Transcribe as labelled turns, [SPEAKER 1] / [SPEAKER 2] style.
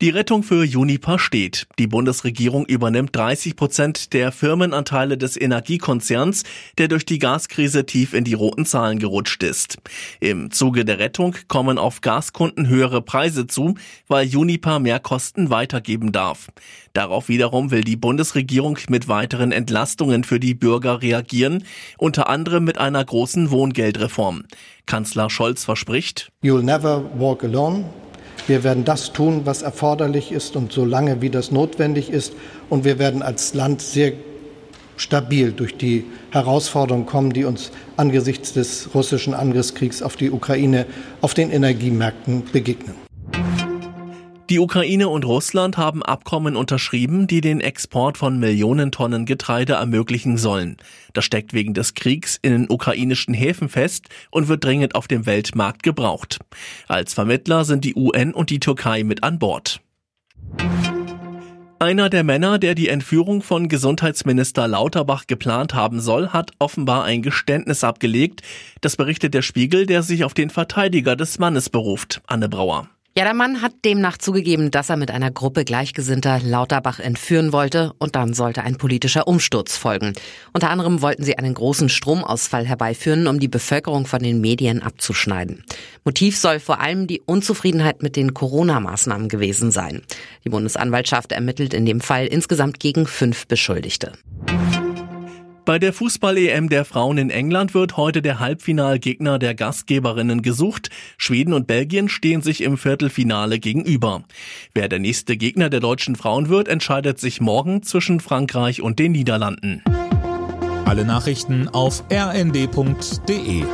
[SPEAKER 1] Die Rettung für Juniper steht. Die Bundesregierung übernimmt 30 Prozent der Firmenanteile des Energiekonzerns, der durch die Gaskrise tief in die roten Zahlen gerutscht ist. Im Zuge der Rettung kommen auf Gaskunden höhere Preise zu, weil Juniper mehr Kosten weitergeben darf. Darauf wiederum will die Bundesregierung mit weiteren Entlastungen für die Bürger reagieren, unter anderem mit einer großen Wohngeldreform. Kanzler Scholz verspricht,
[SPEAKER 2] You'll never walk alone. Wir werden das tun, was erforderlich ist und so lange, wie das notwendig ist. Und wir werden als Land sehr stabil durch die Herausforderungen kommen, die uns angesichts des russischen Angriffskriegs auf die Ukraine auf den Energiemärkten begegnen.
[SPEAKER 1] Die Ukraine und Russland haben Abkommen unterschrieben, die den Export von Millionen Tonnen Getreide ermöglichen sollen. Das steckt wegen des Kriegs in den ukrainischen Häfen fest und wird dringend auf dem Weltmarkt gebraucht. Als Vermittler sind die UN und die Türkei mit an Bord. Einer der Männer, der die Entführung von Gesundheitsminister Lauterbach geplant haben soll, hat offenbar ein Geständnis abgelegt. Das berichtet der Spiegel, der sich auf den Verteidiger des Mannes beruft, Anne Brauer.
[SPEAKER 3] Ja, der Mann hat demnach zugegeben, dass er mit einer Gruppe Gleichgesinnter Lauterbach entführen wollte und dann sollte ein politischer Umsturz folgen. Unter anderem wollten sie einen großen Stromausfall herbeiführen, um die Bevölkerung von den Medien abzuschneiden. Motiv soll vor allem die Unzufriedenheit mit den Corona-Maßnahmen gewesen sein. Die Bundesanwaltschaft ermittelt in dem Fall insgesamt gegen fünf Beschuldigte.
[SPEAKER 1] Bei der Fußball-EM der Frauen in England wird heute der Halbfinalgegner der Gastgeberinnen gesucht. Schweden und Belgien stehen sich im Viertelfinale gegenüber. Wer der nächste Gegner der deutschen Frauen wird, entscheidet sich morgen zwischen Frankreich und den Niederlanden.
[SPEAKER 4] Alle Nachrichten auf rnd.de